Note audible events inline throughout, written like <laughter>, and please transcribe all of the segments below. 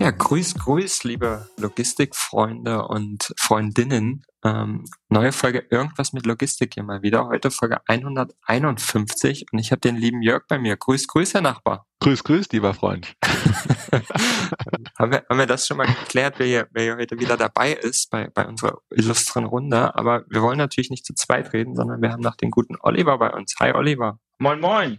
Ja, grüß, grüß, liebe Logistikfreunde und Freundinnen. Ähm, neue Folge Irgendwas mit Logistik hier mal wieder. Heute Folge 151 und ich habe den lieben Jörg bei mir. Grüß, grüß, Herr Nachbar. Grüß, grüß, lieber Freund. <laughs> <laughs> haben, wir, haben wir das schon mal geklärt, wer hier, wer hier heute wieder dabei ist bei, bei unserer illustren Runde. Aber wir wollen natürlich nicht zu zweit reden, sondern wir haben noch den guten Oliver bei uns. Hi, Oliver. Moin, moin.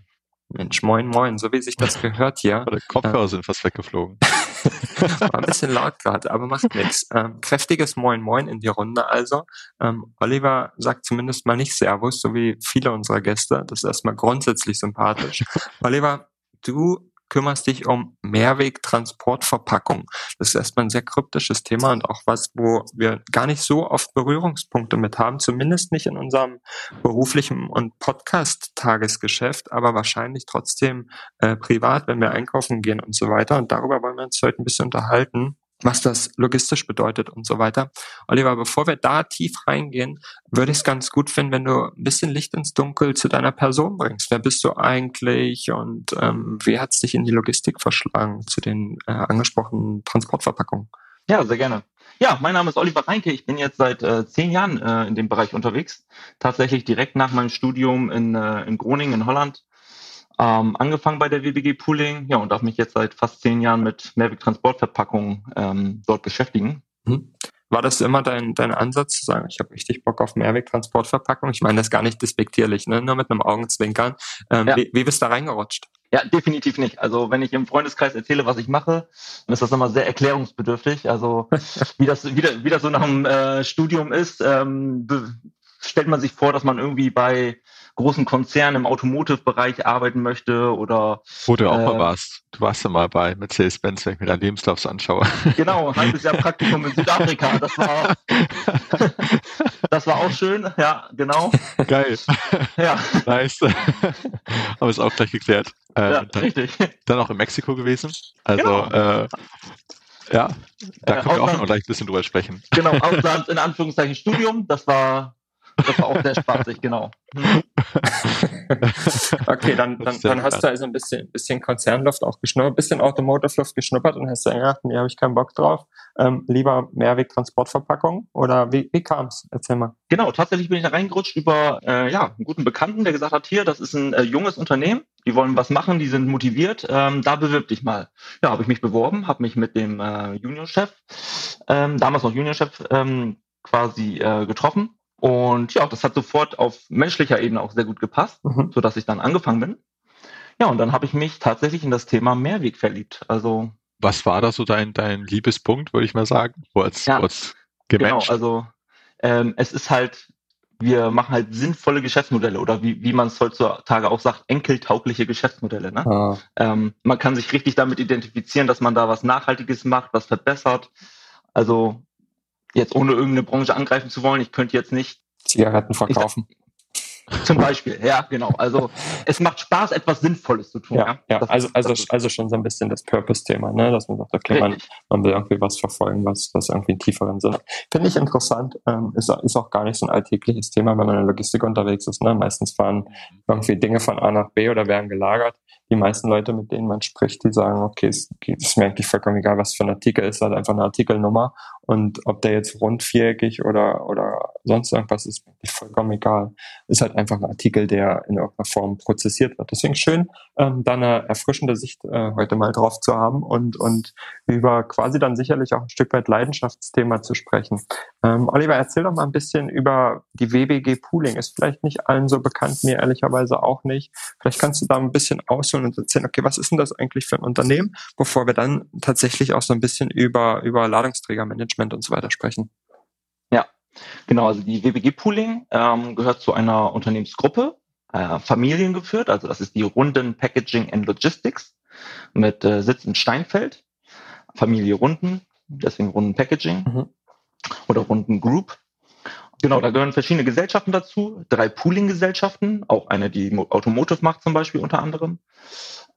Mensch, moin, moin, so wie sich das <laughs> gehört hier. Die Kopfhörer sind fast weggeflogen. <laughs> War ein bisschen laut gerade, aber macht <laughs> nichts. Ähm, kräftiges Moin Moin in die Runde also. Ähm, Oliver sagt zumindest mal nicht Servus, so wie viele unserer Gäste. Das ist erstmal grundsätzlich sympathisch. Oliver, du kümmerst dich um Mehrwegtransportverpackung. Das ist erstmal ein sehr kryptisches Thema und auch was, wo wir gar nicht so oft Berührungspunkte mit haben, zumindest nicht in unserem beruflichen und Podcast-Tagesgeschäft, aber wahrscheinlich trotzdem äh, privat, wenn wir einkaufen gehen und so weiter. Und darüber wollen wir uns heute ein bisschen unterhalten was das logistisch bedeutet und so weiter. Oliver, bevor wir da tief reingehen, würde ich es ganz gut finden, wenn du ein bisschen Licht ins Dunkel zu deiner Person bringst. Wer bist du eigentlich und ähm, wie hat es dich in die Logistik verschlagen zu den äh, angesprochenen Transportverpackungen? Ja, sehr gerne. Ja, mein Name ist Oliver Reinke. Ich bin jetzt seit äh, zehn Jahren äh, in dem Bereich unterwegs. Tatsächlich direkt nach meinem Studium in, äh, in Groningen in Holland ähm, angefangen bei der WBG Pooling, ja, und darf mich jetzt seit fast zehn Jahren mit Mehrweg-Transportverpackungen ähm, dort beschäftigen. Hm. War das immer dein, dein Ansatz zu sagen, ich habe richtig Bock auf Mehrwegtransportverpackung? Ich meine das gar nicht despektierlich, ne? nur mit einem Augenzwinkern. Ähm, ja. wie, wie bist du da reingerutscht? Ja, definitiv nicht. Also wenn ich im Freundeskreis erzähle, was ich mache, dann ist das immer sehr erklärungsbedürftig. Also <laughs> wie das, wie, das, wie das so nach dem äh, Studium ist, ähm, stellt man sich vor, dass man irgendwie bei großen Konzernen im Automotive-Bereich arbeiten möchte oder wo du auch äh, mal warst. Du warst ja mal bei Mercedes-Benz, wenn ich mir deinen Lebenslauf anschaue. Genau, ein halbes Jahr Praktikum in Südafrika. Das war <laughs> das war auch schön. Ja, genau. Geil. Ja. Nice. <laughs> Aber ist auch gleich geklärt. Äh, ja, dann, richtig. Dann auch in Mexiko gewesen. Also genau. äh, ja, da können äh, wir auch noch gleich ein bisschen drüber sprechen. Genau, Ausland in Anführungszeichen Studium, das war das war auch sehr spaßig, genau. <laughs> okay, dann, dann, dann hast du also ein bisschen, bisschen Konzernluft auch geschnuppert, ein bisschen Automotive-Luft geschnuppert und hast dann gedacht, nee, habe ich keinen Bock drauf. Ähm, lieber Mehrweg-Transportverpackung oder wie, wie kam es? Erzähl mal. Genau, tatsächlich bin ich da reingerutscht über äh, ja, einen guten Bekannten, der gesagt hat, hier, das ist ein äh, junges Unternehmen, die wollen was machen, die sind motiviert, ähm, da bewirb dich mal. Ja, habe ich mich beworben, habe mich mit dem äh, Juniorchef, ähm, damals noch Juniorchef, ähm, quasi äh, getroffen und ja, das hat sofort auf menschlicher Ebene auch sehr gut gepasst, mhm. so dass ich dann angefangen bin. Ja, und dann habe ich mich tatsächlich in das Thema Mehrweg verliebt. Also was war da so dein dein Liebespunkt, würde ich mal sagen, kurz ja, kurz Genau, also ähm, es ist halt wir machen halt sinnvolle Geschäftsmodelle oder wie, wie man es heutzutage auch sagt, enkeltaugliche Geschäftsmodelle. Ne? Ah. Ähm, man kann sich richtig damit identifizieren, dass man da was Nachhaltiges macht, was verbessert. Also jetzt ohne irgendeine Branche angreifen zu wollen, ich könnte jetzt nicht Zigaretten verkaufen. Zum Beispiel, ja, genau. Also <laughs> es macht Spaß, etwas Sinnvolles zu tun. Ja, ja. ja. also, also, also schon so ein bisschen das Purpose-Thema, ne? dass man sagt, okay, man, man will irgendwie was verfolgen, was, was irgendwie einen tieferen Sinn hat. Finde ich interessant, ähm, ist, ist auch gar nicht so ein alltägliches Thema, wenn man in der Logistik unterwegs ist. Ne? Meistens fahren irgendwie Dinge von A nach B oder werden gelagert. Die meisten Leute, mit denen man spricht, die sagen, okay, es ist mir eigentlich vollkommen egal, was für ein Artikel ist, halt einfach eine Artikelnummer und ob der jetzt rundviereckig oder, oder sonst irgendwas ist, ist vollkommen egal. Ist halt einfach ein Artikel, der in irgendeiner Form prozessiert wird. Deswegen schön, ähm, da eine erfrischende Sicht äh, heute mal drauf zu haben und, und über quasi dann sicherlich auch ein Stück weit Leidenschaftsthema zu sprechen. Ähm, Oliver, erzähl doch mal ein bisschen über die WBG Pooling. Ist vielleicht nicht allen so bekannt, mir ehrlicherweise auch nicht. Vielleicht kannst du da ein bisschen ausholen und erzählen, okay, was ist denn das eigentlich für ein Unternehmen, bevor wir dann tatsächlich auch so ein bisschen über, über Ladungsträgermanagement Management und so weiter sprechen. Ja, genau. Also die WBG Pooling ähm, gehört zu einer Unternehmensgruppe, äh, familiengeführt. Also das ist die Runden Packaging and Logistics mit äh, Sitz in Steinfeld. Familie Runden, deswegen Runden Packaging mhm. oder Runden Group. Genau, da gehören verschiedene Gesellschaften dazu, drei Pooling-Gesellschaften, auch eine, die Automotive macht zum Beispiel unter anderem,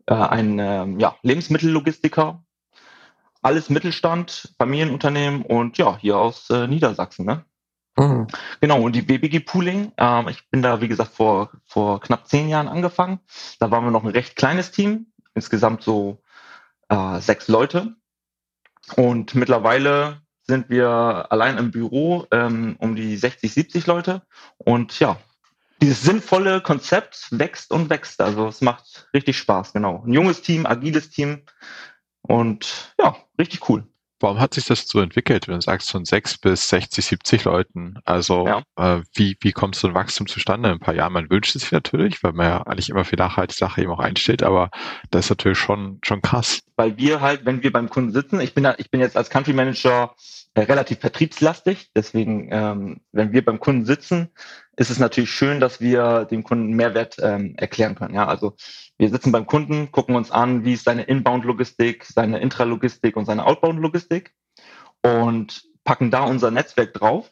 äh, ein ähm, ja, Lebensmittellogistiker, alles Mittelstand, Familienunternehmen und ja, hier aus äh, Niedersachsen. Ne? Mhm. Genau, und die BBG Pooling, ähm, ich bin da, wie gesagt, vor, vor knapp zehn Jahren angefangen. Da waren wir noch ein recht kleines Team, insgesamt so äh, sechs Leute. Und mittlerweile sind wir allein im Büro ähm, um die 60, 70 Leute. Und ja, dieses sinnvolle Konzept wächst und wächst. Also es macht richtig Spaß, genau. Ein junges Team, agiles Team. Und ja, richtig cool. Warum hat sich das so entwickelt, wenn du sagst von sechs bis 60, 70 Leuten? Also ja. äh, wie, wie kommt so ein Wachstum zustande in ein paar Jahren? Man wünscht es sich natürlich, weil man ja eigentlich immer für nachhaltige Sache eben auch einsteht, aber das ist natürlich schon, schon krass. Weil wir halt, wenn wir beim Kunden sitzen, ich bin, da, ich bin jetzt als Country Manager äh, relativ vertriebslastig. Deswegen, ähm, wenn wir beim Kunden sitzen, ist es natürlich schön, dass wir dem Kunden Mehrwert ähm, erklären können. Ja, also wir sitzen beim Kunden, gucken uns an, wie ist seine Inbound-Logistik, seine Intralogistik und seine Outbound-Logistik und packen da unser Netzwerk drauf.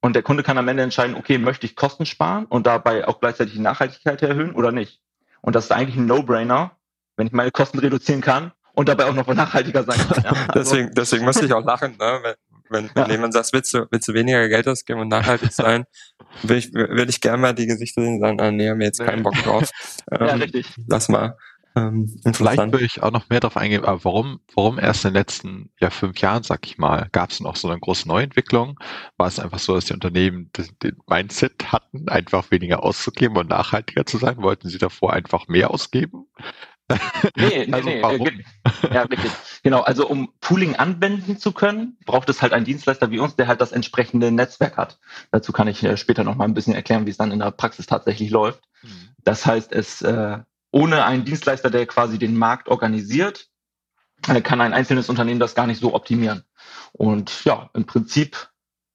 Und der Kunde kann am Ende entscheiden, okay, möchte ich Kosten sparen und dabei auch gleichzeitig die Nachhaltigkeit erhöhen oder nicht. Und das ist eigentlich ein No-Brainer, wenn ich meine Kosten reduzieren kann und dabei auch noch nachhaltiger sein kann. Ja. <laughs> Also, deswegen, deswegen muss ich auch lachen, ne? Wenn, wenn, ja. jemand sagt, willst du, willst du weniger Geld ausgeben und nachhaltig sein, <laughs> will ich, will ich gerne mal die Gesichter sehen und sagen, ah, nee, haben wir jetzt keinen Bock drauf. <laughs> Ähm, ja, richtig. Lass mal. Ähm, Vielleicht würde ich auch noch mehr darauf eingehen, aber warum, warum erst in den letzten ja, fünf Jahren, sag ich mal, gab es noch so eine große Neuentwicklung? War es einfach so, dass die Unternehmen den Mindset hatten, einfach weniger auszugeben und nachhaltiger zu sein? Wollten sie davor einfach mehr ausgeben? Nee, <laughs> nee, also, nee. Warum? Ja, richtig. Genau, also um Pooling anwenden zu können, braucht es halt einen Dienstleister wie uns, der halt das entsprechende Netzwerk hat. Dazu kann ich äh, später noch mal ein bisschen erklären, wie es dann in der Praxis tatsächlich läuft. Mhm. Das heißt, es äh, ohne einen Dienstleister, der quasi den Markt organisiert, äh, kann ein einzelnes Unternehmen das gar nicht so optimieren. Und ja, im Prinzip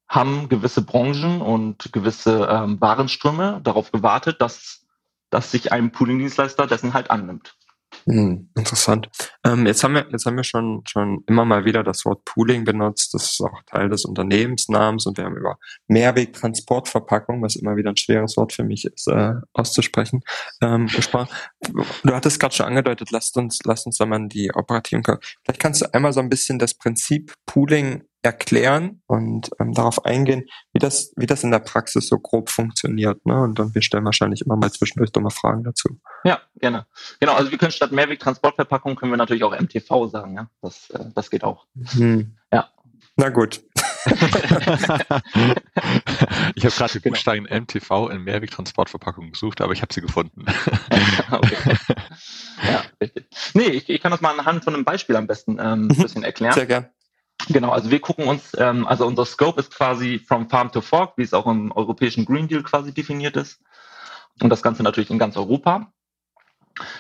haben gewisse Branchen und gewisse ähm, Warenströme darauf gewartet, dass, dass sich ein Pooling-Dienstleister dessen halt annimmt. Hm, interessant. Ähm, jetzt haben wir, jetzt haben wir schon, schon immer mal wieder das Wort Pooling benutzt. Das ist auch Teil des Unternehmensnamens und wir haben über Mehrwegtransportverpackung, was immer wieder ein schweres Wort für mich ist, äh, auszusprechen, ähm, gesprochen. Du hattest gerade schon angedeutet, lasst uns, lasst uns da mal die operativen, vielleicht kannst du einmal so ein bisschen das Prinzip Pooling erklären und ähm, darauf eingehen, wie das, wie das in der Praxis so grob funktioniert. Ne? Und dann wir stellen wahrscheinlich immer mal zwischendurch dumme Fragen dazu. Ja, gerne. Genau, also wir können statt Mehrweg-Transportverpackung können wir natürlich auch MTV sagen, ja. Das, äh, das geht auch. Hm. Ja. Na gut. <laughs> ich habe gerade die genau. Buchstaben genau. MTV in Mehrwegtransportverpackung gesucht, aber ich habe sie gefunden. <laughs> okay. Ja, richtig. Nee, ich, ich kann das mal anhand von einem Beispiel am besten ähm, ein mhm. bisschen erklären. Sehr gern. Genau, also wir gucken uns, ähm, also unser Scope ist quasi from Farm to Fork, wie es auch im europäischen Green Deal quasi definiert ist. Und das Ganze natürlich in ganz Europa.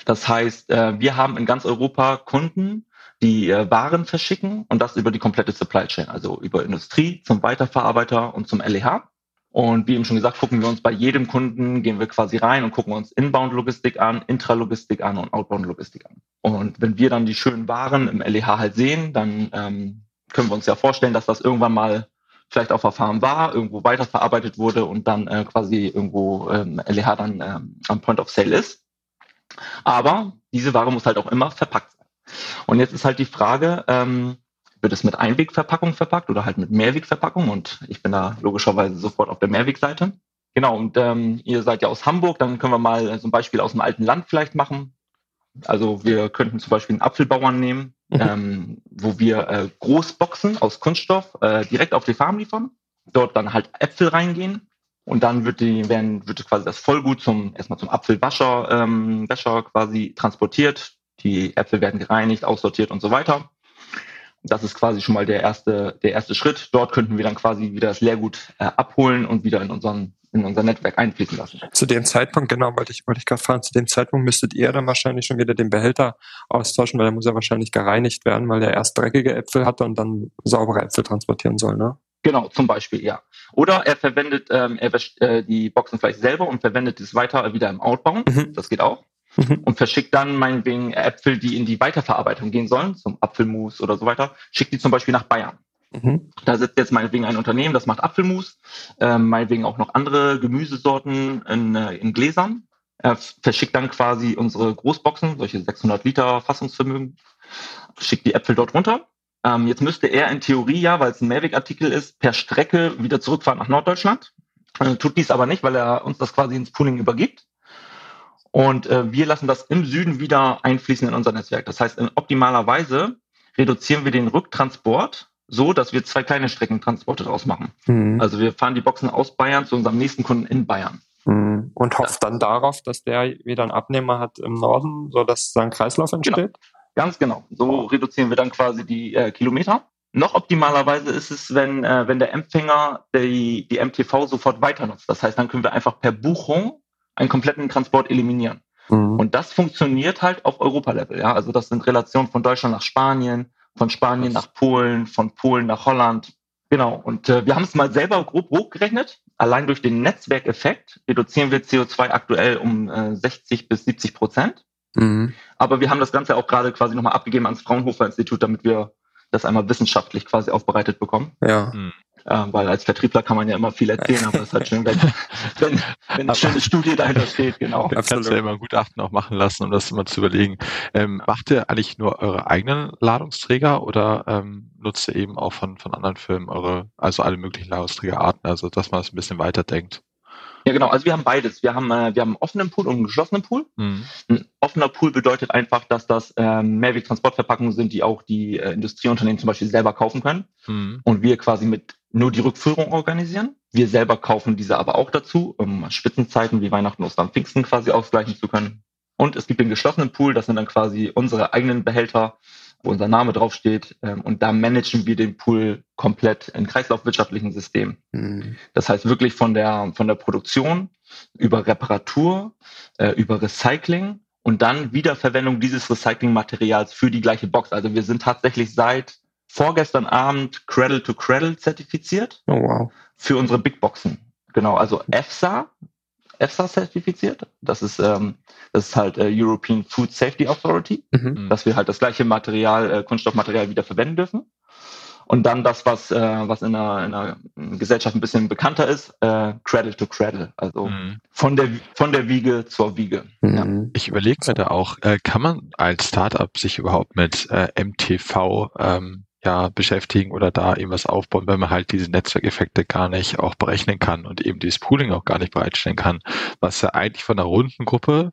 Das heißt, äh, wir haben in ganz Europa Kunden, die äh, Waren verschicken und das über die komplette Supply Chain, also über Industrie zum Weiterverarbeiter und zum LEH. Und wie eben schon gesagt, gucken wir uns bei jedem Kunden, gehen wir quasi rein und gucken uns Inbound-Logistik an, Intralogistik an und Outbound-Logistik an. Und wenn wir dann die schönen Waren im LEH halt sehen, dann ähm, können wir uns ja vorstellen, dass das irgendwann mal vielleicht auf der Farm war, irgendwo weiterverarbeitet wurde und dann äh, quasi irgendwo ähm, LEH dann ähm, am Point of Sale ist. Aber diese Ware muss halt auch immer verpackt sein. Und jetzt ist halt die Frage, ähm, wird es mit Einwegverpackung verpackt oder halt mit Mehrwegverpackung? Und ich bin da logischerweise sofort auf der Mehrwegseite. Genau, und ähm, ihr seid ja aus Hamburg, dann können wir mal so ein Beispiel aus dem alten Land vielleicht machen. Also wir könnten zum Beispiel einen Apfelbauern nehmen, mhm. ähm, wo wir äh, Großboxen aus Kunststoff äh, direkt auf die Farm liefern, dort dann halt Äpfel reingehen und dann wird die werden wird quasi das Vollgut zum erstmal zum Apfelwascher ähm, Wäscher quasi transportiert. Die Äpfel werden gereinigt, aussortiert und so weiter. Das ist quasi schon mal der erste der erste Schritt. Dort könnten wir dann quasi wieder das Leergut äh, abholen und wieder in unseren in unser Netzwerk einfließen lassen. Zu dem Zeitpunkt, genau, wollte ich, wollte ich gerade fragen, zu dem Zeitpunkt müsstet ihr dann wahrscheinlich schon wieder den Behälter austauschen, weil der muss ja wahrscheinlich gereinigt werden, weil er erst dreckige Äpfel hatte und dann saubere Äpfel transportieren soll, ne? Genau, zum Beispiel, ja. Oder er verwendet, ähm, er wäscht äh, die Boxen vielleicht selber und verwendet es weiter wieder im Outbound. Mhm. Das geht auch. mhm. und verschickt dann meinetwegen Äpfel, die in die Weiterverarbeitung gehen sollen, zum Apfelmus oder so weiter, schickt die zum Beispiel nach Bayern. Mhm. Da sitzt jetzt meinetwegen ein Unternehmen, das macht Apfelmus, äh, meinetwegen auch noch andere Gemüsesorten in, äh, in Gläsern. Er verschickt dann quasi unsere Großboxen, solche 600 Liter Fassungsvermögen, schickt die Äpfel dort runter. Ähm, jetzt müsste er in Theorie ja, weil es ein Mavic-Artikel ist, per Strecke wieder zurückfahren nach Norddeutschland. Äh, tut dies aber nicht, weil er uns das quasi ins Pooling übergibt. Und äh, wir lassen das im Süden wieder einfließen in unser Netzwerk. Das heißt, in optimaler Weise reduzieren wir den Rücktransport so, dass wir zwei kleine Streckentransporte draus machen. Mhm. Also wir fahren die Boxen aus Bayern zu unserem nächsten Kunden in Bayern. Mhm. Und hofft dann darauf, dass der wieder einen Abnehmer hat im Norden, so dass sein Kreislauf genau. entsteht? Genau. Ganz genau. So reduzieren wir dann quasi die äh, Kilometer. Noch optimalerweise ist es, wenn, äh, wenn der Empfänger die, die MTV sofort weiter nutzt. Das heißt, dann können wir einfach per Buchung einen kompletten Transport eliminieren. Mhm. Und das funktioniert halt auf Europa-Level. Ja? Also das sind Relationen von Deutschland nach Spanien, von Spanien nach Polen, von Polen nach Holland. Genau. Und äh, wir haben es mal selber grob hochgerechnet. Allein durch den Netzwerkeffekt reduzieren wir CO2 aktuell um äh, 60 bis 70 Prozent. Mhm. Aber wir haben das Ganze auch gerade quasi nochmal abgegeben ans Fraunhofer Institut, damit wir das einmal wissenschaftlich quasi aufbereitet bekommen. Ja. Mhm. Äh, weil als Vertriebler kann man ja immer viel erzählen, aber es ist halt schön, wenn, <laughs> wenn, wenn eine schöne Studie dahinter steht, genau. Da kannst du ja immer ein Gutachten auch machen lassen, um das immer zu überlegen. Ähm, macht ihr eigentlich nur eure eigenen Ladungsträger oder ähm, nutzt ihr eben auch von, von anderen Firmen eure, also alle möglichen Ladungsträgerarten, also dass man es ein bisschen weiterdenkt? Ja, genau. Also wir haben beides. Wir haben, äh, wir haben einen offenen Pool und einen geschlossenen Pool. Mhm. Ein offener Pool bedeutet einfach, dass das ähm, Mavic Transportverpackungen sind, die auch die äh, Industrieunternehmen zum Beispiel selber kaufen können. Mhm. Und wir quasi mit nur die Rückführung organisieren. Wir selber kaufen diese aber auch dazu, um Spitzenzeiten wie Weihnachten, Ostern, Pfingsten quasi ausgleichen zu können. Und es gibt den geschlossenen Pool, das sind dann quasi unsere eigenen Behälter, wo unser Name draufsteht. Ähm, und da managen wir den Pool komplett in kreislaufwirtschaftlichen Systemen. Mhm. Das heißt wirklich von der, von der Produktion über Reparatur, äh, über Recycling und dann Wiederverwendung dieses Recyclingmaterials für die gleiche Box. Also wir sind tatsächlich seit vorgestern Abend Cradle to Cradle zertifiziert. Oh, wow. Für unsere Big Boxen. Genau, also EFSA, EFSA zertifiziert. Das ist, ähm, das ist halt äh, European Food Safety Authority, mhm. dass wir halt das gleiche Material, äh, Kunststoffmaterial wieder verwenden dürfen. Und dann das, was, äh, was in einer, in einer Gesellschaft ein bisschen bekannter ist, äh, Cradle to Cradle, also mhm. von, der, von der Wiege zur Wiege. Mhm. Ja. Ich überlege mir da auch, äh, kann man als Startup sich überhaupt mit äh, MTV ähm, ja, beschäftigen oder da eben was aufbauen, wenn man halt diese Netzwerkeffekte gar nicht auch berechnen kann und eben dieses Pooling auch gar nicht bereitstellen kann, was ja eigentlich von der runden Gruppe,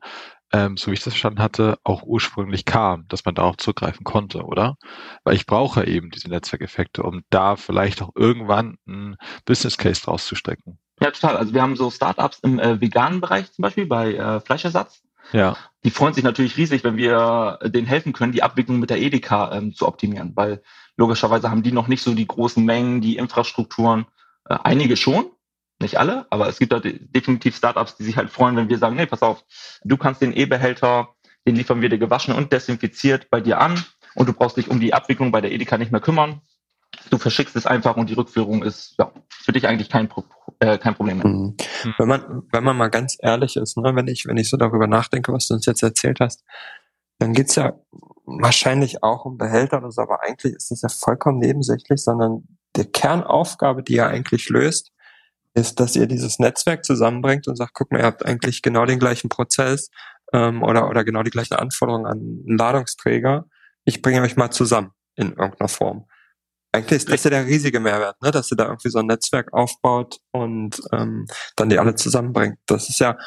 ähm, so wie ich das verstanden hatte, auch ursprünglich kam, dass man darauf zugreifen konnte, oder? Weil ich brauche eben diese Netzwerkeffekte, um da vielleicht auch irgendwann ein Business Case draus zu strecken. Ja, total. Also wir haben so Startups im äh, veganen Bereich zum Beispiel bei äh, Fleischersatz. Ja. Die freuen sich natürlich riesig, wenn wir denen helfen können, die Abwicklung mit der Edeka ähm, zu optimieren, weil Logischerweise haben die noch nicht so die großen Mengen, die Infrastrukturen. Äh, einige schon, nicht alle, aber es gibt da definitiv Startups, die sich halt freuen, wenn wir sagen, nee, pass auf, du kannst den E-Behälter, den liefern wir dir gewaschen und desinfiziert bei dir an und du brauchst dich um die Abwicklung bei der Edeka nicht mehr kümmern. Du verschickst es einfach und die Rückführung ist ja, für dich eigentlich kein, äh, kein Problem mehr. Mhm. Wenn man, wenn man mal ganz ehrlich ist, ne, wenn ich, wenn ich so darüber nachdenke, was du uns jetzt erzählt hast, dann geht's ja wahrscheinlich auch um Behälter oder so, aber eigentlich ist das ja vollkommen nebensächlich, sondern die Kernaufgabe, die ihr eigentlich löst, ist, dass ihr dieses Netzwerk zusammenbringt und sagt, guck mal, ihr habt eigentlich genau den gleichen Prozess ähm, oder, oder genau die gleichen Anforderungen an einen Ladungsträger. Ich bringe euch mal zusammen in irgendeiner Form. Eigentlich ist das ja der riesige Mehrwert, ne? dass ihr da irgendwie so ein Netzwerk aufbaut und ähm, dann die alle zusammenbringt. Das ist ja,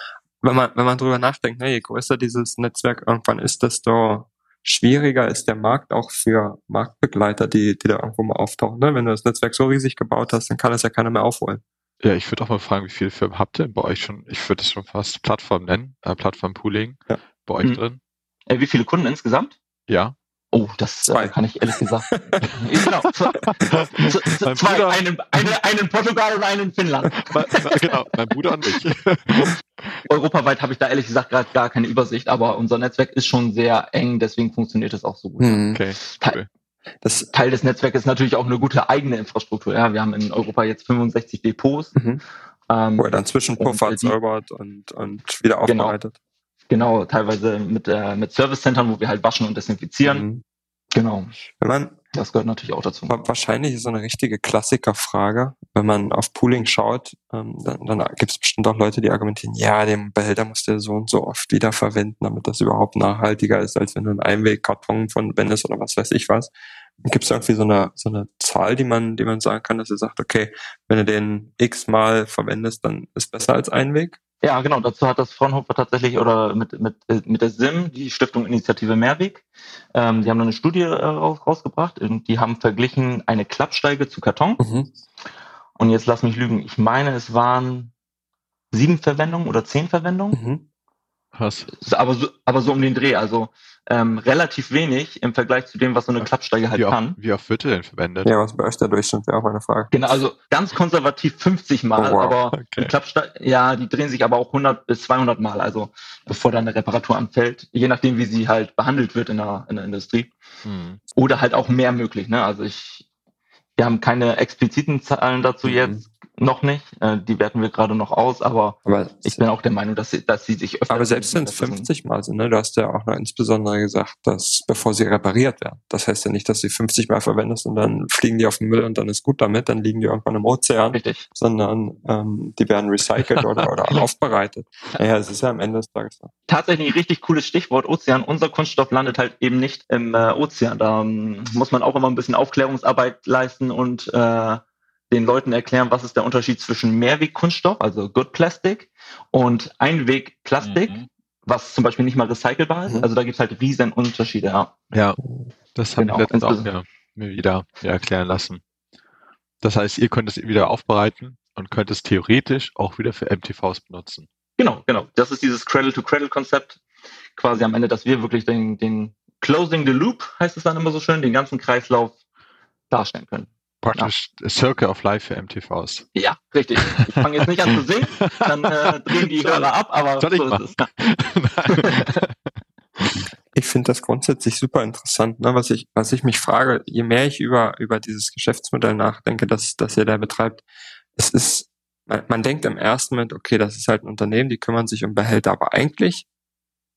wenn man, wenn man drüber nachdenkt, ne, je größer dieses Netzwerk irgendwann ist, desto schwieriger ist der Markt auch für Marktbegleiter, die, die da irgendwo mal auftauchen. Ne? Wenn du das Netzwerk so riesig gebaut hast, dann kann das ja keiner mehr aufholen. Ja, ich würde auch mal fragen, wie viele Firmen habt ihr bei euch schon? Ich würde es schon fast Plattform nennen, äh, Plattform Pooling ja. bei euch mhm. drin. Äh, wie viele Kunden insgesamt? Ja. Oh, das äh, kann ich ehrlich gesagt. <laughs> genau. <laughs> Zwei, zwei einen, eine, einen Portugal und einen in Finnland. <laughs> genau, mein Bruder und mich. Europaweit habe ich da ehrlich gesagt gerade gar keine Übersicht, aber unser Netzwerk ist schon sehr eng, deswegen funktioniert es auch so gut. Hm, okay, cool. Das Teil des Netzwerks ist natürlich auch eine gute eigene Infrastruktur. Ja, wir haben in Europa jetzt 65 Depots. Mhm. Ähm, Wo er dann Zwischenpuffer säubert und, und wieder genau. aufbereitet. Genau. Genau, teilweise mit, äh, mit Service-Centern, wo wir halt waschen und desinfizieren. Mhm. Genau. Wenn man, das gehört natürlich auch dazu. Wahrscheinlich ist so eine richtige Klassikerfrage. Wenn man auf Pooling schaut, ähm, dann, dann gibt es bestimmt auch Leute, die argumentieren, ja, den Behälter muss der so und so oft wiederverwenden, damit das überhaupt nachhaltiger ist, als wenn du einen Einwegkarton von Bennis oder was weiß ich was. Gibt es irgendwie so eine, so eine Zahl, die man, die man sagen kann, dass ihr sagt, okay, wenn du den x-mal verwendest, dann ist besser als Einweg? Ja, genau. Dazu hat das Fraunhofer tatsächlich oder mit, mit, mit der SIM, die Stiftung Initiative Mehrweg, ähm, die haben eine Studie äh, raus, rausgebracht und die haben verglichen eine Klappsteige zu Karton. Mhm. Und jetzt lass mich lügen. Ich meine, es waren sieben Verwendungen oder zehn Verwendungen. Mhm. Was? Aber so, aber so um den Dreh. Also ähm, relativ wenig im Vergleich zu dem, was so eine Klappsteige halt wie kann. Oft, wie oft wird denn verwendet? Ja, was bei euch der Durchschnitt wäre auch meine Frage. Genau, also ganz konservativ 50 Mal, oh, wow. aber okay. Klappsteige, ja, die drehen sich aber auch 100 bis 200 Mal, also bevor dann eine Reparatur anfällt, je nachdem, wie sie halt behandelt wird in der, in der Industrie. Hm. Oder halt auch mehr möglich, ne? Also ich, wir haben keine expliziten Zahlen dazu mhm. jetzt, noch nicht. Äh, die werten wir gerade noch aus, aber, aber ich bin auch der Meinung, dass sie, dass sie sich öfter. Aber selbst wenn es 50 Mal sind, ne? Du hast ja auch noch insbesondere gesagt, dass bevor sie repariert werden. Das heißt ja nicht, dass sie 50 Mal verwendest und dann fliegen die auf den Müll und dann ist gut damit, dann liegen die irgendwann im Ozean. Richtig. Sondern ähm, die werden recycelt <laughs> oder, oder aufbereitet. Naja, es ist ja am Ende des Tages so. Tatsächlich ein richtig cooles Stichwort, Ozean. Unser Kunststoff landet halt eben nicht im äh, Ozean. Da ähm, muss man auch immer ein bisschen Aufklärungsarbeit leisten und äh, den Leuten erklären, was ist der Unterschied zwischen Mehrwegkunststoff, also Good Plastic, und Einwegplastik, mhm. was zum Beispiel nicht mal recycelbar ist. Mhm. Also da gibt es halt riesen Unterschiede. Ja, ja das haben genau. wir letztens auch ja, mir wieder ja, erklären lassen. Das heißt, ihr könnt es wieder aufbereiten und könnt es theoretisch auch wieder für MTVs benutzen. Genau, genau. Das ist dieses Cradle-to-Cradle-Konzept. Quasi am Ende, dass wir wirklich den, den Closing the Loop, heißt es dann immer so schön, den ganzen Kreislauf darstellen können. Praktisch ja. Circle of Life für MTVs. Ja, richtig. Ich fange jetzt nicht an zu singen, <laughs> dann äh, drehen die Hörer ab, aber Soll so ist es. <laughs> ich finde das grundsätzlich super interessant. Ne? Was ich, was ich mich frage, je mehr ich über, über dieses Geschäftsmodell nachdenke, das, das ihr da betreibt, es ist, man, man denkt im ersten Moment, okay, das ist halt ein Unternehmen, die kümmern sich um Behälter, aber eigentlich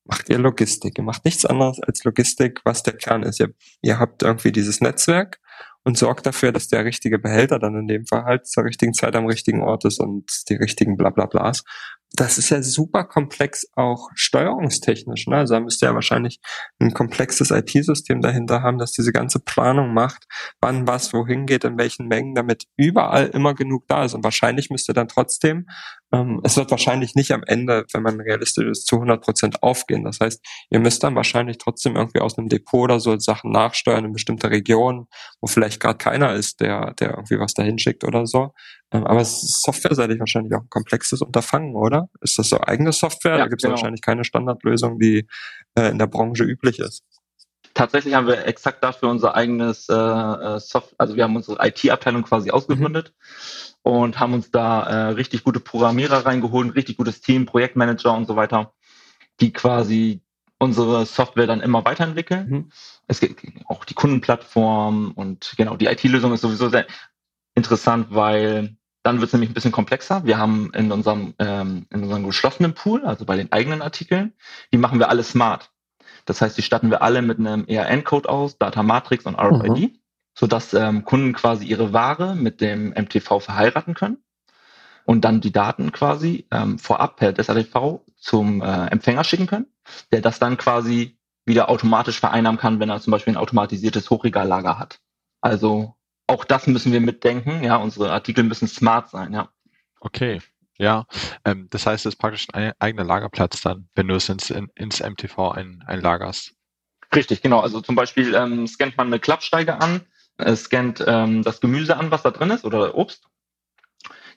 macht ihr Logistik. Ihr macht nichts anderes als Logistik, was der Kern ist. Ihr, ihr habt irgendwie dieses Netzwerk und sorgt dafür, dass der richtige Behälter dann in dem Fall halt zur richtigen Zeit am richtigen Ort ist und die richtigen Blablablas das ist ja super komplex auch steuerungstechnisch. Ne? Also da müsste ja wahrscheinlich ein komplexes IT-System dahinter haben, das diese ganze Planung macht, wann was wohin geht, in welchen Mengen, damit überall immer genug da ist. Und wahrscheinlich müsste dann trotzdem, ähm, es wird wahrscheinlich nicht am Ende, wenn man realistisch ist, zu 100 Prozent aufgehen. Das heißt, ihr müsst dann wahrscheinlich trotzdem irgendwie aus einem Depot oder so Sachen nachsteuern in bestimmte Regionen, wo vielleicht gerade keiner ist, der, der irgendwie was dahin schickt oder so. Ähm, aber es ist softwareseitig wahrscheinlich auch ein komplexes Unterfangen, oder? Ist das so eigene Software? Ja, da gibt es genau. wahrscheinlich keine Standardlösung, die äh, in der Branche üblich ist. Tatsächlich haben wir exakt dafür unser eigenes äh, äh Software, also wir haben unsere IT-Abteilung quasi ausgegründet mhm. und haben uns da äh, richtig gute Programmierer reingeholt, ein richtig gutes Team, Projektmanager und so weiter, die quasi unsere Software dann immer weiterentwickeln. Mhm. Es gibt auch die Kundenplattform und genau, die IT-Lösung ist sowieso sehr interessant, weil dann wird es nämlich ein bisschen komplexer. Wir haben in unserem, ähm, in unserem geschlossenen Pool, also bei den eigenen Artikeln, die machen wir alle smart. Das heißt, die statten wir alle mit einem ERN-Code aus, Data Matrix und RFID, mhm. sodass ähm, Kunden quasi ihre Ware mit dem MTV verheiraten können und dann die Daten quasi ähm, vorab per DSATV zum äh, Empfänger schicken können, der das dann quasi wieder automatisch vereinnahmen kann, wenn er zum Beispiel ein automatisiertes Hochregallager hat. Also auch das müssen wir mitdenken. Ja, unsere Artikel müssen smart sein. Ja. Okay. Ja, ähm, das heißt, es ist praktisch ein eigener Lagerplatz dann, wenn du es ins, in, ins MTV ein, einlagerst. Richtig, genau. Also zum Beispiel ähm, scannt man eine Klappsteige an, äh, scannt ähm, das Gemüse an, was da drin ist, oder Obst.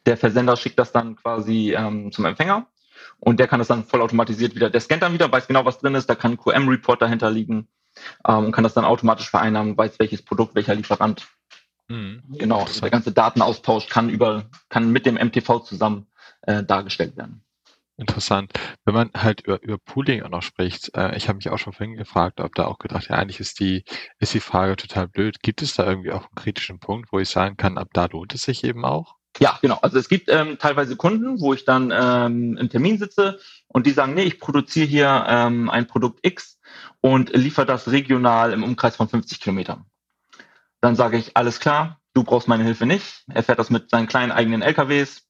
Der Versender schickt das dann quasi ähm, zum Empfänger und der kann das dann vollautomatisiert wieder. Der scannt dann wieder, weiß genau, was drin ist, da kann ein QM-Report dahinter liegen ähm, und kann das dann automatisch vereinnahmen, weiß welches Produkt, welcher Lieferant Mhm. Genau, also der ganze Datenaustausch kann über, kann mit dem MTV zusammen äh, dargestellt werden. Interessant. Wenn man halt über, über Pooling auch noch spricht, äh, ich habe mich auch schon vorhin gefragt, ob da auch gedacht, ja, eigentlich ist die, ist die Frage total blöd. Gibt es da irgendwie auch einen kritischen Punkt, wo ich sagen kann, ab da lohnt es sich eben auch? Ja, genau. Also es gibt ähm, teilweise Kunden, wo ich dann ähm, im Termin sitze und die sagen, nee, ich produziere hier ähm, ein Produkt X und liefere das regional im Umkreis von 50 Kilometern. Dann sage ich, alles klar, du brauchst meine Hilfe nicht. Er fährt das mit seinen kleinen eigenen LKWs,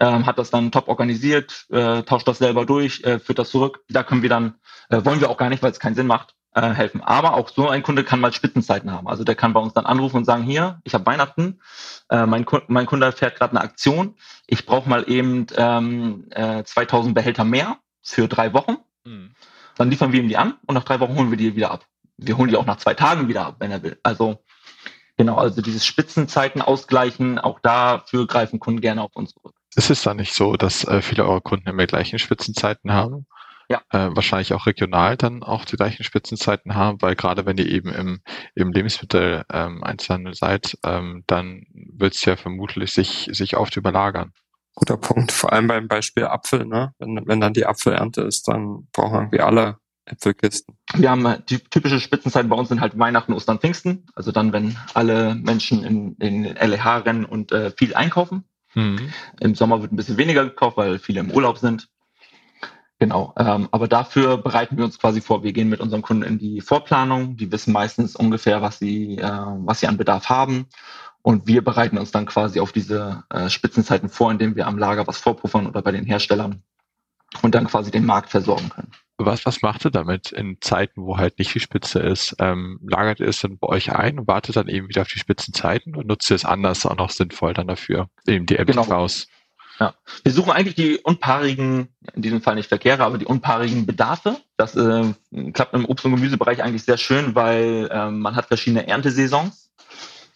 ähm, hat das dann top organisiert, äh, tauscht das selber durch, äh, führt das zurück. Da können wir dann, äh, wollen wir auch gar nicht, weil es keinen Sinn macht, äh, helfen. Aber auch so ein Kunde kann mal Spitzenzeiten haben. Also der kann bei uns dann anrufen und sagen, hier, ich habe Weihnachten, äh, mein, Kunde, mein Kunde fährt gerade eine Aktion, ich brauche mal eben ähm, äh, 2000 Behälter mehr für drei Wochen. Mhm. Dann liefern wir ihm die an und nach drei Wochen holen wir die wieder ab. Wir holen die auch nach zwei Tagen wieder ab, wenn er will. Also genau, also dieses Spitzenzeiten ausgleichen, auch dafür greifen Kunden gerne auf uns zurück. Ist es dann nicht so, dass äh, viele eurer Kunden immer gleichen Spitzenzeiten haben? Ja. Äh, wahrscheinlich auch regional dann auch die gleichen Spitzenzeiten haben, weil gerade wenn ihr eben im, im Lebensmittel ähm, Einzelhandel seid, ähm, dann wird es ja vermutlich sich, sich oft überlagern. Guter Punkt, vor allem beim Beispiel Apfel, ne? Wenn, wenn dann die Apfelernte ist, dann brauchen irgendwie alle Äpfelkisten. Wir haben äh, die typische Spitzenzeiten bei uns sind halt Weihnachten, Ostern, Pfingsten. Also dann, wenn alle Menschen in, in LEH rennen und äh, viel einkaufen. Mhm. Im Sommer wird ein bisschen weniger gekauft, weil viele im Urlaub sind. Genau, ähm, aber dafür bereiten wir uns quasi vor. Wir gehen mit unseren Kunden in die Vorplanung. Die wissen meistens ungefähr, was sie, äh, was sie an Bedarf haben. Und wir bereiten uns dann quasi auf diese äh, Spitzenzeiten vor, indem wir am Lager was vorpuffern oder bei den Herstellern und dann quasi den Markt versorgen können. Was, was macht ihr damit in Zeiten, wo halt nicht die Spitze ist? Ähm, lagert ihr es dann bei euch ein und wartet dann eben wieder auf die Spitzenzeiten und nutzt ihr es anders auch noch sinnvoll dann dafür? Eben die MTVs. Genau. Ja. Wir suchen eigentlich die unpaarigen, in diesem Fall nicht Verkehre, aber die unpaarigen Bedarfe. Das äh, klappt im Obst- und Gemüsebereich eigentlich sehr schön, weil äh, man hat verschiedene Erntesaisons.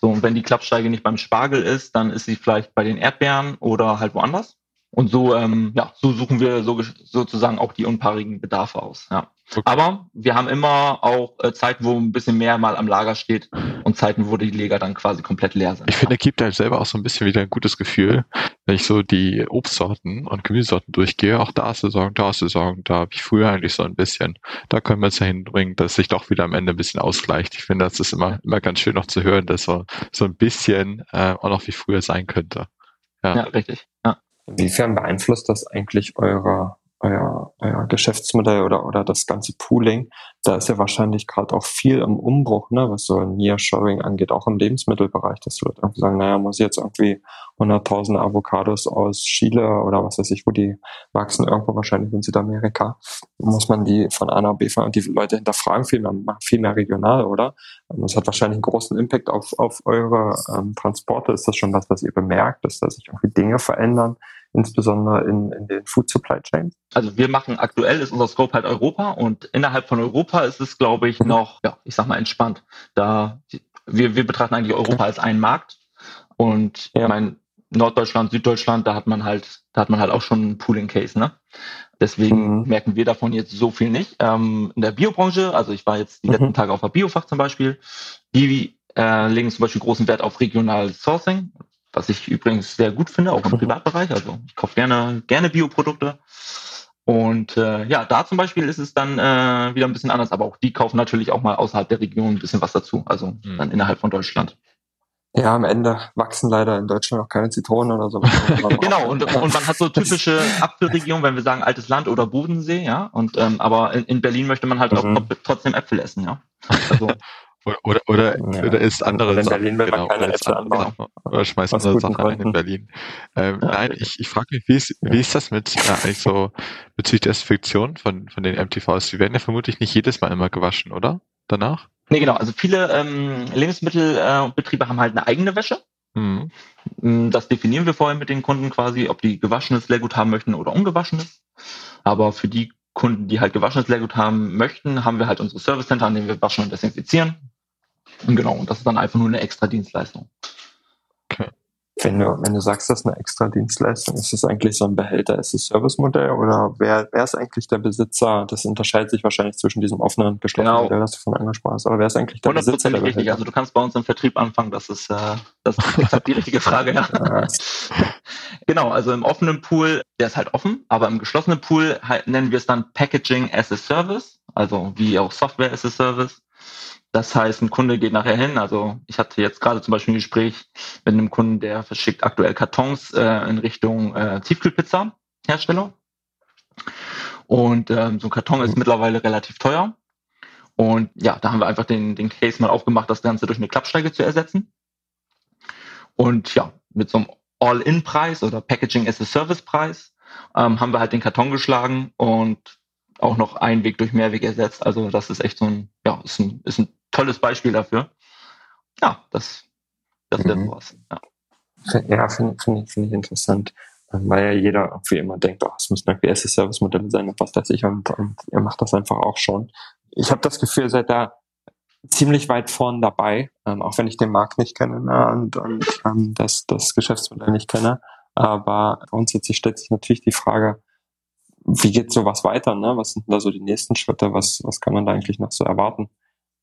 So, und wenn die Klappsteige nicht beim Spargel ist, dann ist sie vielleicht bei den Erdbeeren oder halt woanders. Und so, ähm, ja, so suchen wir so, sozusagen auch die unpaarigen Bedarfe aus. Ja. Okay. Aber wir haben immer auch äh, Zeiten, wo ein bisschen mehr mal am Lager steht und Zeiten, wo die Lager dann quasi komplett leer sind. Ich finde, er gibt halt selber auch so ein bisschen wieder ein gutes Gefühl, wenn ich so die Obstsorten und Gemüsesorten durchgehe. Auch da ist Saison, da ist Saison, da wie früher eigentlich so ein bisschen. Da können wir es ja hinbringen, dass sich doch wieder am Ende ein bisschen ausgleicht. Ich finde, das ist immer, immer ganz schön noch zu hören, dass so, so ein bisschen äh, auch noch wie früher sein könnte. Ja, ja richtig. Ja. Inwiefern beeinflusst das eigentlich eure euer, euer Geschäftsmodell oder, oder das ganze Pooling, da ist ja wahrscheinlich gerade auch viel im Umbruch, ne, was so Nearshoring angeht, auch im Lebensmittelbereich, dass Leute irgendwie sagen, naja, muss ich jetzt irgendwie 100.000 Avocados aus Chile oder was weiß ich, wo die wachsen, irgendwo wahrscheinlich in Südamerika, muss man die von A nach B fahren und die Leute hinterfragen viel mehr, viel mehr regional, oder? Das hat wahrscheinlich einen großen Impact auf, auf eure ähm, Transporte. Ist das schon was, was ihr bemerkt, dass da sich irgendwie Dinge verändern? Insbesondere in, in den Food Supply Chains? Also wir machen aktuell ist unser Scope halt Europa und innerhalb von Europa ist es, glaube ich, mhm. noch, ja, ich sag mal entspannt. Da wir, wir betrachten eigentlich Europa als einen Markt und ja. ich meine, Norddeutschland, Süddeutschland, da hat man halt, da hat man halt auch schon einen Pooling Case, ne? Deswegen mhm. merken wir davon jetzt so viel nicht. Ähm, in der Biobranche, also ich war jetzt die mhm. letzten Tage auf der Biofach zum Beispiel, die äh, legen zum Beispiel großen Wert auf regionales Sourcing was ich übrigens sehr gut finde, auch im mhm. Privatbereich. Also ich kaufe gerne, gerne Bioprodukte. Und äh, ja, da zum Beispiel ist es dann äh, wieder ein bisschen anders, aber auch die kaufen natürlich auch mal außerhalb der Region ein bisschen was dazu, also mhm. dann innerhalb von Deutschland. Ja, am Ende wachsen leider in Deutschland auch keine Zitronen oder so. <laughs> genau, und, und man hat so <laughs> typische Apfelregionen, wenn wir sagen altes Land oder Bodensee, ja. Und ähm, aber in, in Berlin möchte man halt mhm. auch trotzdem Äpfel essen, ja. Also <laughs> oder, oder, ja. oder ist andere in Sachen. Berlin will genau, keine Äpfel anbauen. Oder schmeißt andere Sachen rein in Berlin. Ähm, ja, nein, ich, ich frage mich, wie ist, wie ist das mit äh, eigentlich so bezüglich der Desinfektion von, von den MTVs? Die werden ja vermutlich nicht jedes Mal immer gewaschen, oder? Danach? Nee, genau. Also viele ähm, Lebensmittelbetriebe äh, haben halt eine eigene Wäsche. Mhm. Mm, das definieren wir vorher mit den Kunden quasi, ob die gewaschenes Leergut haben möchten oder ungewaschenes. Aber für die Kunden, die halt gewaschenes Leergut haben möchten, haben wir halt unsere Service Center, an denen wir waschen und desinfizieren. Und genau, und das ist dann einfach nur eine extra Dienstleistung. Okay. Wenn du, wenn du sagst, das ist eine extra Dienstleistung, ist das eigentlich so ein Behälter, ist das Service-Modell oder wer, wer ist eigentlich der Besitzer? Das unterscheidet sich wahrscheinlich zwischen diesem offenen und geschlossenen genau. Modell, das du von angesprochen hast. Aber wer ist eigentlich der Besitzer der richtig. Also du kannst bei uns im Vertrieb anfangen, das ist, äh, das ist die richtige Frage. Ja. <laughs> genau, also im offenen Pool, der ist halt offen, aber im geschlossenen Pool halt, nennen wir es dann Packaging as a Service, also wie auch Software as a Service. Das heißt, ein Kunde geht nachher hin. Also ich hatte jetzt gerade zum Beispiel ein Gespräch mit einem Kunden, der verschickt aktuell Kartons äh, in Richtung äh, Tiefkühlpizza-Hersteller. Und ähm, so ein Karton ist mittlerweile relativ teuer. Und ja, da haben wir einfach den, den Case mal aufgemacht, das Ganze durch eine Klappsteige zu ersetzen. Und ja, mit so einem All-In-Preis oder Packaging as a Service-Preis ähm, haben wir halt den Karton geschlagen und auch noch einen Weg durch Mehrweg ersetzt. Also das ist echt so ein, ja, ist ein, ist ein tolles Beispiel dafür. Ja, das, das wäre mhm. sowas. Ja, ja finde find ich, find ich interessant. Ähm, weil ja jeder irgendwie immer denkt, oh, es müssen irgendwie Service-Modelle sein und was weiß ich, und, und ihr macht das einfach auch schon. Ich habe das Gefühl, ihr seid da ziemlich weit vorn dabei, ähm, auch wenn ich den Markt nicht kenne ne, und, und ähm, das, das Geschäftsmodell nicht kenne. Aber grundsätzlich stellt sich natürlich die Frage, wie geht sowas weiter? Ne? Was sind da so die nächsten Schritte? Was, was kann man da eigentlich noch so erwarten?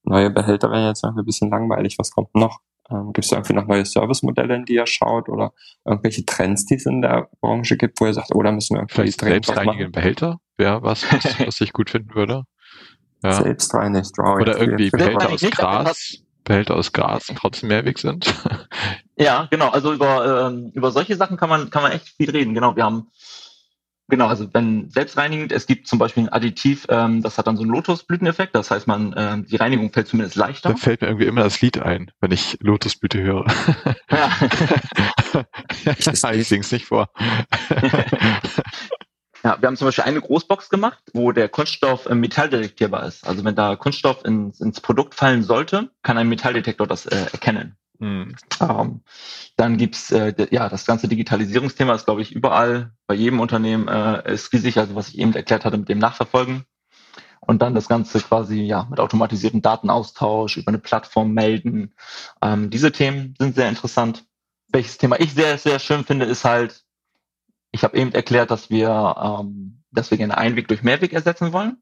Neue Behälter werden jetzt irgendwie ein bisschen langweilig. Was kommt noch? Ähm, Gibt es irgendwie noch neue Servicemodelle, in die ihr schaut oder irgendwelche Trends, die es in der Branche gibt, wo ihr sagt, oh, da müssen wir irgendwie Vielleicht selbstreinigende Behälter wäre was, was, <laughs> was ich gut finden würde. Ja. Selbstreinigt, wow. Oder irgendwie Behälter aus Gras, Behälter aus Gras trotzdem Mehrweg sind. Ja, genau. Also über, ähm, über solche Sachen kann man, kann man echt viel reden. Genau, wir haben Genau, also wenn selbstreinigend, es gibt zum Beispiel ein Additiv, ähm, das hat dann so einen Lotusblüteneffekt, das heißt, man ähm, die Reinigung fällt zumindest leichter. Da fällt mir irgendwie immer das Lied ein, wenn ich Lotusblüte höre. Ja. ich <laughs> sing's nicht vor. <laughs> ja, wir haben zum Beispiel eine Großbox gemacht, wo der Kunststoff äh, metalldetektierbar ist. Also wenn da Kunststoff ins, ins Produkt fallen sollte, kann ein Metalldetektor das äh, erkennen. Mhm. Ähm, dann gibt's äh, ja das ganze Digitalisierungsthema ist, glaube ich, überall bei jedem Unternehmen äh, ist riesig, also was ich eben erklärt hatte mit dem Nachverfolgen. Und dann das Ganze quasi ja mit automatisierten Datenaustausch über eine Plattform melden. Ähm, diese Themen sind sehr interessant. Welches Thema ich sehr, sehr schön finde, ist halt, ich habe eben erklärt, dass wir, ähm, dass wir gerne Einweg durch Mehrweg ersetzen wollen.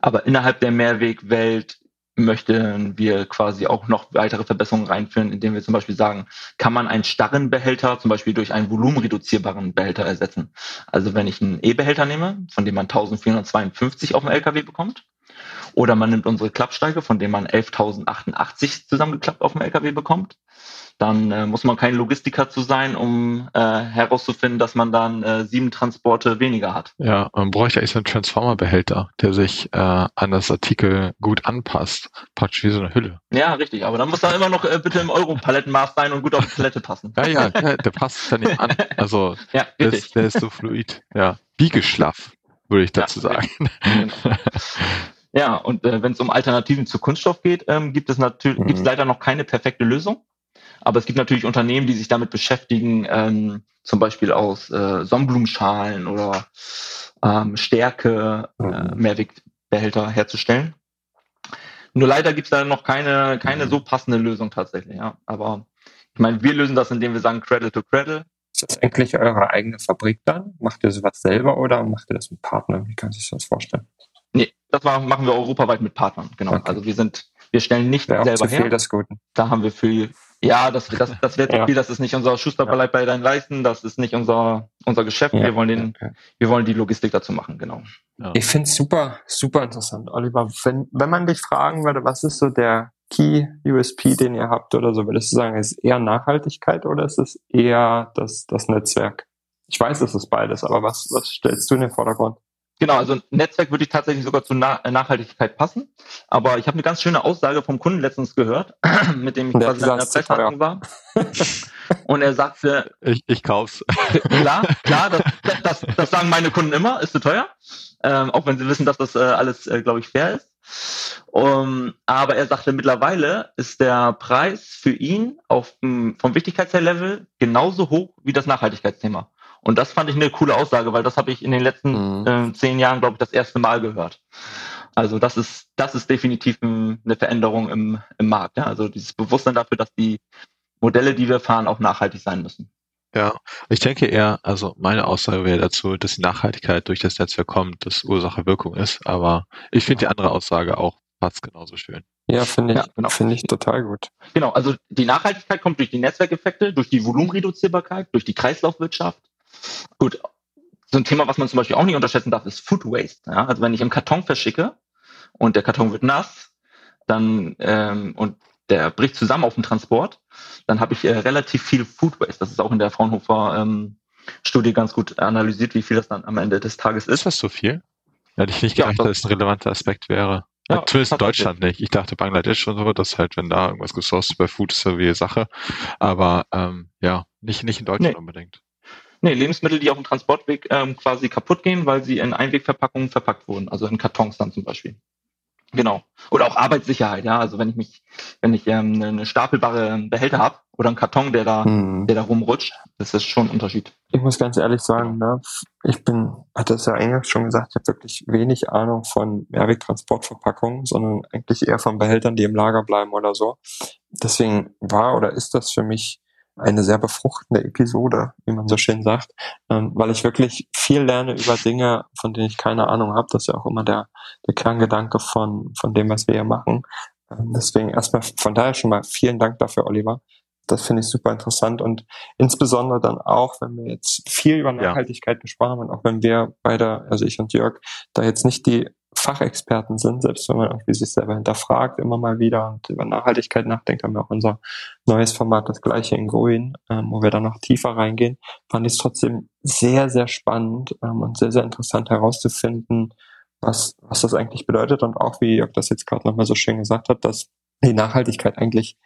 Aber innerhalb der Mehrwegwelt möchten wir quasi auch noch weitere Verbesserungen reinführen, indem wir zum Beispiel sagen, kann man einen starren Behälter zum Beispiel durch einen volumenreduzierbaren Behälter ersetzen. Also wenn ich einen E-Behälter nehme, von dem man 1452 auf dem LKW bekommt, oder man nimmt unsere Klappsteige, von dem man 11.088 zusammengeklappt auf dem LKW bekommt, dann äh, muss man kein Logistiker zu sein, um äh, herauszufinden, dass man dann äh, sieben Transporte weniger hat. Ja, man bräuchte eigentlich so einen Transformer-Behälter, der sich äh, an das Artikel gut anpasst. Praktisch wie so eine Hülle. Ja, richtig. Aber dann muss er immer noch äh, bitte im Euro-Palettenmaß sein und gut auf die Palette passen. ja, ja, ja, der passt dann nicht an. Also <laughs> ja, der, ist, der ist so fluid. Ja, biegeschlaff, würde ich dazu ja, sagen. <laughs> Genau. Ja, und äh, wenn es um Alternativen zu Kunststoff geht, ähm, gibt es natürlich mhm. gibt es leider noch keine perfekte Lösung. Aber es gibt natürlich Unternehmen, die sich damit beschäftigen, ähm, zum Beispiel aus äh, Sonnenblumenschalen oder ähm, Stärke äh, mhm. Mehrwegbehälter herzustellen. Nur leider gibt es da noch keine, keine mhm. so passende Lösung tatsächlich. Ja. Aber ich meine, wir lösen das, indem wir sagen Credit to Credit. Ist das eigentlich eure eigene Fabrik dann? Macht ihr sowas selber oder macht ihr das mit Partnern? Wie kann sich das vorstellen? Nee, das war, machen wir europaweit mit Partnern, genau. Okay. Also wir sind, wir stellen nicht Wäre selber her. Das Guten. Da haben wir viel ja, das, das, das wird <laughs> ja. viel, das ist nicht unser Schusterverleih bei deinen Leisten, das ist nicht unser, unser Geschäft. Ja. Wir wollen den, ja. wir wollen die Logistik dazu machen, genau. Ich finde es super, super interessant, Oliver. Wenn, wenn man dich fragen würde, was ist so der Key USP, den ihr habt oder so, würdest du sagen, ist es eher Nachhaltigkeit oder ist es eher das, das Netzwerk? Ich weiß, es ist beides, aber was, was stellst du in den Vordergrund? Genau, also Netzwerk würde ich tatsächlich sogar zur Na Nachhaltigkeit passen. Aber ich habe eine ganz schöne Aussage vom Kunden letztens gehört, <clears throat> mit dem ich quasi in der Pressverhandlung war. Und er sagte, ich, ich kauf's. Klar, klar, das, das, das sagen meine Kunden immer, ist zu teuer. Ähm, auch wenn sie wissen, dass das äh, alles, äh, glaube ich, fair ist. Um, aber er sagte, mittlerweile ist der Preis für ihn auf, vom Wichtigkeitslevel genauso hoch wie das Nachhaltigkeitsthema. Und das fand ich eine coole Aussage, weil das habe ich in den letzten mhm. äh, zehn Jahren, glaube ich, das erste Mal gehört. Also das ist, das ist definitiv eine Veränderung im, im Markt. Ja? Also dieses Bewusstsein dafür, dass die Modelle, die wir fahren, auch nachhaltig sein müssen. Ja, ich denke eher, also meine Aussage wäre dazu, dass die Nachhaltigkeit durch das Netzwerk kommt, dass Ursache Wirkung ist, aber ich finde die andere Aussage auch fast genauso schön. Ja, finde ich, ja, genau. finde ich total gut. Genau, also die Nachhaltigkeit kommt durch die Netzwerkeffekte, durch die Volumenreduzierbarkeit, durch die Kreislaufwirtschaft, Gut, so ein Thema, was man zum Beispiel auch nicht unterschätzen darf, ist Food Waste. Ja? Also wenn ich im Karton verschicke und der Karton wird nass, dann ähm, und der bricht zusammen auf dem Transport, dann habe ich äh, relativ viel Food Waste. Das ist auch in der Fraunhofer ähm, Studie ganz gut analysiert, wie viel das dann am Ende des Tages ist. Ist das so viel? Hätte ich nicht gedacht, ja, das, dass es ein relevanter Aspekt wäre. Ja, Zumindest in Deutschland nicht. Ich dachte Bangladesch und so, dass halt, wenn da irgendwas gesourced bei Food ist, so wie Sache. Aber ähm, ja, nicht, nicht in Deutschland nee. unbedingt. Nee, Lebensmittel, die auf dem Transportweg ähm, quasi kaputt gehen, weil sie in Einwegverpackungen verpackt wurden, also in Kartons dann zum Beispiel. Genau. Oder auch Arbeitssicherheit, ja. Also wenn ich mich, wenn ich ähm, eine stapelbare Behälter habe oder einen Karton, der da, hm. der da rumrutscht, das ist schon ein Unterschied. Ich muss ganz ehrlich sagen, ne, ich bin, hatte es ja eingangs schon gesagt, ich habe wirklich wenig Ahnung von Mehrwegtransportverpackungen, sondern eigentlich eher von Behältern, die im Lager bleiben oder so. Deswegen war oder ist das für mich eine sehr befruchtende Episode, wie man so schön sagt, ähm, weil ich wirklich viel lerne über Dinge, von denen ich keine Ahnung habe. Das ist ja auch immer der, der Kerngedanke von, von dem, was wir hier machen. Ähm, deswegen erstmal von daher schon mal vielen Dank dafür, Oliver. Das finde ich super interessant und insbesondere dann auch, wenn wir jetzt viel über Nachhaltigkeit ja. gesprochen haben und auch wenn wir beide, also ich und Jörg, da jetzt nicht die Fachexperten sind, selbst wenn man irgendwie sich selber hinterfragt, immer mal wieder und über Nachhaltigkeit nachdenkt, haben wir auch unser neues Format, das gleiche in Grün, ähm, wo wir dann noch tiefer reingehen, fand ich es trotzdem sehr, sehr spannend ähm, und sehr, sehr interessant herauszufinden, was, was das eigentlich bedeutet und auch, wie Jörg das jetzt gerade nochmal so schön gesagt hat, dass die Nachhaltigkeit eigentlich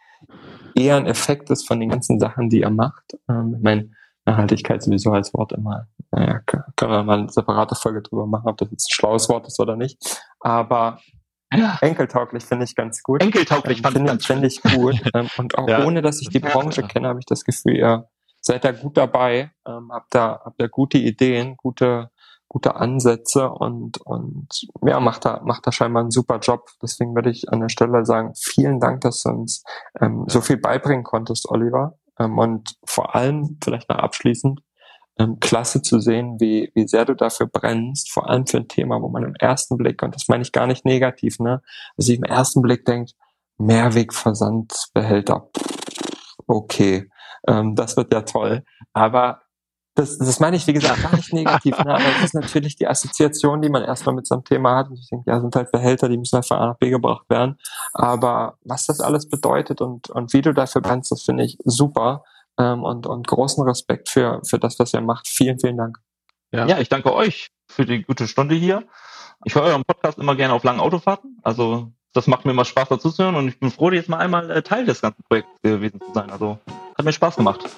eher ein Effekt ist von den ganzen Sachen, die er macht. Ähm, ich meine, Nachhaltigkeit sowieso als Wort immer, naja, können wir mal eine separate Folge drüber machen, ob das jetzt ein schlaues Wort ist oder nicht. Aber ja. enkeltauglich finde ich ganz gut. Enkeltauglich ähm, finde find ich gut. ähm, und auch ja. ohne, dass ich die Branche kenne, habe ich das Gefühl, ihr seid da gut dabei, ähm, habt da, habt da gute Ideen, gute, gute Ansätze und, und ja, macht da, macht da scheinbar einen super Job. Deswegen würde ich an der Stelle sagen, vielen Dank, dass du uns ähm, so viel beibringen konntest, Oliver. Ähm, und vor allem, vielleicht noch abschließend, ähm, klasse zu sehen, wie, wie sehr du dafür brennst, vor allem für ein Thema, wo man im ersten Blick, und das meine ich gar nicht negativ, ne, also im ersten Blick denkt, Mehrwegversandbehälter, okay, ähm, das wird ja toll. Aber das, das meine ich, wie gesagt, gar nicht negativ, ne? aber es ist natürlich die Assoziation, die man erstmal mit so einem Thema hat. Und ich denke, ja, sind halt Behälter, die müssen halt von A nach B gebracht werden. Aber was das alles bedeutet und, und wie du dafür brennst, das finde ich super. Ähm, und, und großen Respekt für, für das, was ihr macht. Vielen, vielen Dank. Ja. ja, ich danke euch für die gute Stunde hier. Ich höre euren Podcast immer gerne auf langen Autofahrten. Also das macht mir immer Spaß dazu zu hören und ich bin froh, jetzt mal einmal äh, Teil des ganzen Projekts gewesen zu sein. Also hat mir Spaß gemacht.